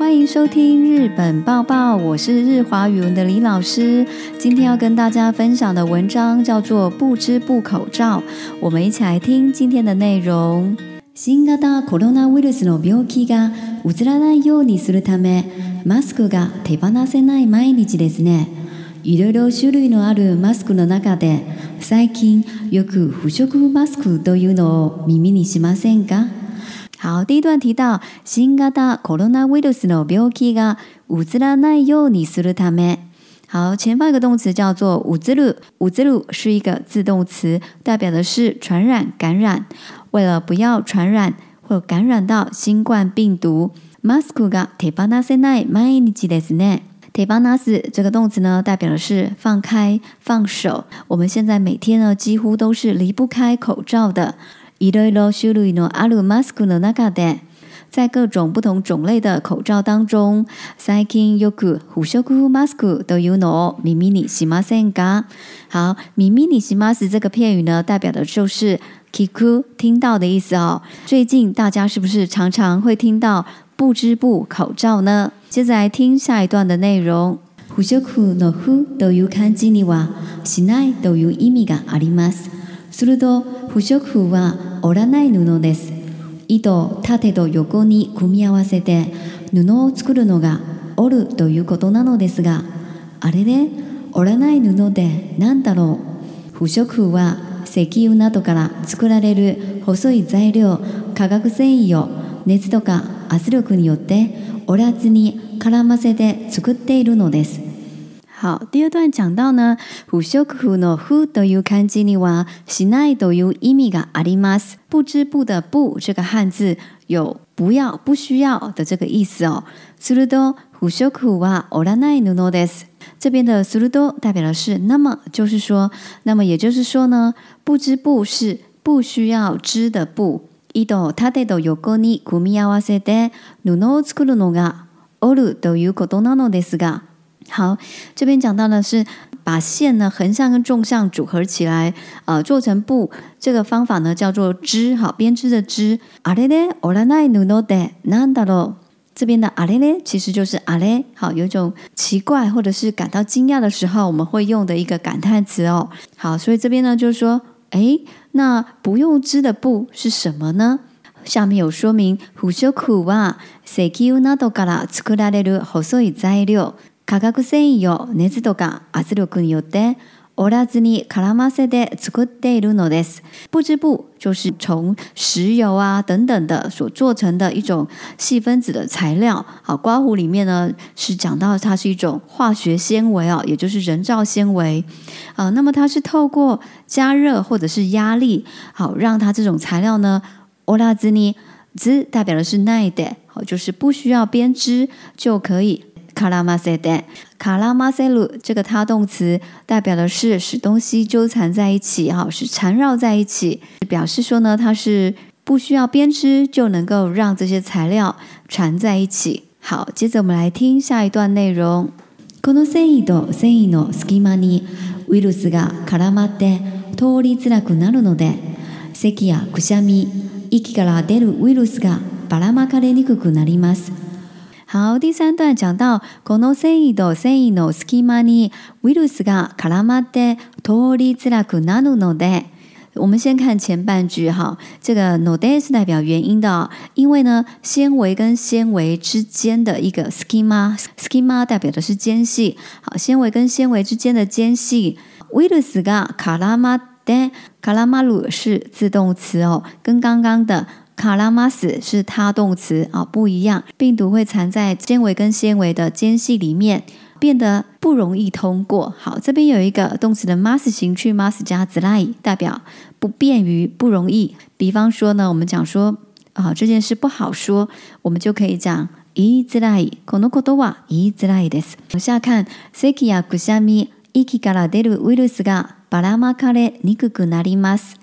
欢迎收听《日本报报》，我是日华语文的李老师。今天要跟大家分享的文章叫做《不知不口罩》，我们一起来听今天的内容。新型コロナウイルスの病気が、無自覚なようにするため、マスクが手放せない毎日ですね。いろいろ種類のあるマスクの中で、最近よく不織布マスクというのを耳にしませんか？好，第一段提到，新型コロナウイルスの病気がうつらないようにするため。好，前方一个动词叫做“うつる”。うつる是一个自动词，代表的是传染、感染。为了不要传染或感染到新冠病毒，マスクが手放さないマイですね。手放す这个动词呢，代表的是放开放手。我们现在每天呢，几乎都是离不开口罩的。一路一路修路一路阿鲁马斯库诺那嘎得，在各种不同种类的口罩当中，塞金优库腐朽库马斯库都有呢哦。米米尼西马森嘎，好，米米尼西马是这个片语呢，代表的就是 “Kiku” 听到的意思哦。最近大家是不是常常会听到“不织布口罩”呢？接着来听下一段的内容。腐朽库诺呼都有感觉呢哇，室内都有意义があります。するど腐朽库哇。折らない布です糸縦と横に組み合わせて布を作るのが折るということなのですがあれで折らない布で何だろう不織布は石油などから作られる細い材料化学繊維を熱とか圧力によって折らずに絡ませて作っているのです好，第二段讲到呢，ふしょくのふで、ゆかんじにわしないでゆいみがありま不织布的“布”这个汉字有不要、不需要的这个意思哦。するどふしょくおらないぬです。这边的“するど”代表的是那么，就是说，那么也就是说呢，不织布是不需要织的布。ido たで有ゴニ組み合わせで、布を作るのがあるということなのですが。好，这边讲到的是把线呢横向跟纵向组合起来，呃，做成布，这个方法呢叫做织，好，编织的织。阿列咧，欧拉奈努诺德南达罗，这边的阿列咧其实就是阿列，好，有一种奇怪或者是感到惊讶的时候，我们会用的一个感叹词哦。好，所以这边呢就是说，哎，那不用织的布是什么呢？下面有说明。化学維维、熱土等圧力，由定，或拉织油啊等等的，做，的，一种，细，分子，的，材料，好，刮胡，里面，呢，是，讲，到，它，是，一种，化学，纤维，啊，也，就是，人造，纤维，啊，那么，它，是，透过，加热，或者，是，压力，好，让，它，这种，材料，呢，或拉织尼，织，代表，的是，耐的，好，就是，不，需要，编织，就，可以。卡拉马塞德，卡拉马塞鲁这个它动词代表的是使东西纠缠在一起，哈，是缠绕在一起，表示说呢，它是不需要编织就能够让这些材料缠在一起。好，接着我们来听下一段内容。この繊維と繊維の隙間にウイルスが絡まって通りづらくなるので、咳やくしゃみ、息から出るウイルスがばらまかれにくくなります。好，第三段讲到この繊維と繊維の隙間にウイルスが絡まって通りづらくなるので。我们先看前半句哈，这个 no d 是代表原因的、因为呢，纤维跟纤维之间的一个 schema，schema 代表的是间隙。好，纤维跟纤维之间的间隙，virus が絡まって，絡まる是自动词哦，跟刚刚的卡拉马斯是它动词啊，不一样。病毒会藏在纤维跟纤维的间隙里面，变得不容易通过。好，这边有一个动词的 mas 形去 mas 加 z l a i 代表不便于、不容易。比方说呢，我们讲说啊，这件事不好说，我们就可以讲 is zlay。このことわ is zlay です。往下看，セキヤグ下ミイキガラデルウイルスがバラまかれにくくなります。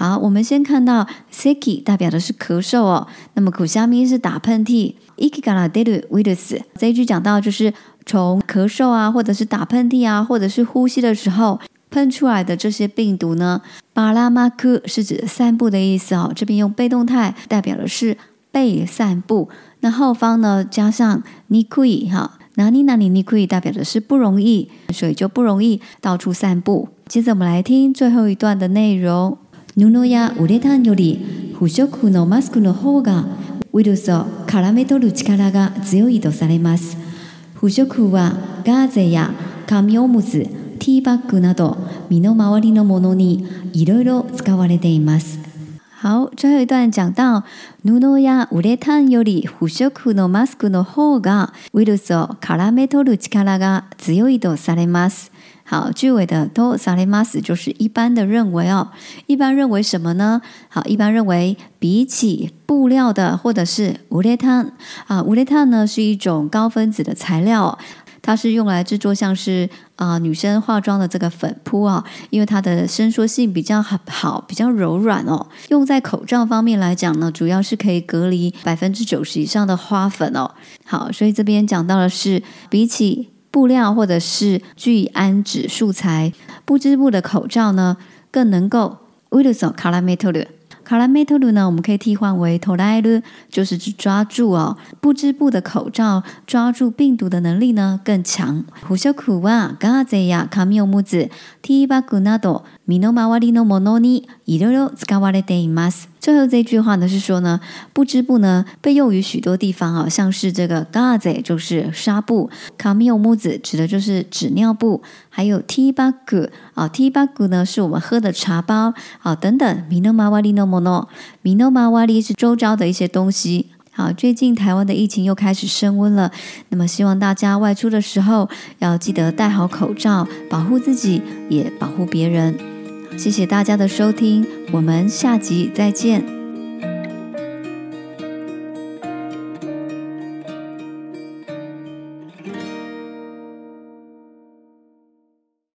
好，我们先看到 sicky 代表的是咳嗽哦。那么，苦虾咪是打喷嚏。i k i g a a de ru virus 这一句讲到就是从咳嗽啊，或者是打喷嚏啊，或者是呼吸的时候喷出来的这些病毒呢。巴拉马克是指散步的意思哦。这边用被动态代表的是被散步。那后方呢加上 ni kui 哈，哪 ni na ni ni kui 代表的是不容易，所以就不容易到处散步。接着我们来听最后一段的内容。布やウレタンより不織布のマスクの方がウイルスを絡め取る力が強いとされます。不織布はガーゼや紙おむつ、ティーバッグなど身の回りのものにいろいろ使われています。好，最后一段讲到布やウレタンより不織布のマスクの方がウイルスを絡め取る力が強いとされます。好，句尾的都 salimas 就是一般的认为哦，一般认为什么呢？好，一般认为比起布料的或者是无列碳啊，无列碳呢是一种高分子的材料，它是用来制作像是啊女生化妆的这个粉扑啊，因为它的伸缩性比较好，比较柔软哦。用在口罩方面来讲呢，主要是可以隔离百分之九十以上的花粉哦。好，所以这边讲到的是比起。布料或者是聚氨酯素材、不织布的口罩呢，更能够。Wilson c a l a m e t e l u c a l a m e t e l u 呢，我们可以替换为 toleru，就是指抓住哦，不织布的口罩抓住病毒的能力呢更强。布小苦袜、gauze 呀、紙おむつ、t bag など。Minomawari no mononi iru r k a w a d e i m a s 最后这一句话呢，是说呢，布织布呢，被用于许多地方啊，像是这个 g a z 就是纱布卡 a m 木 o m u 子指的就是纸尿布，还有 t i b a 啊 t i b a 呢是我们喝的茶包啊，等等。m i n o m a w a 米 i no m o n o m i n o m a i 是周遭的一些东西。好，最近台湾的疫情又开始升温了，那么希望大家外出的时候要记得戴好口罩，保护自己，也保护别人。谢谢大家的收听，我们下集再见。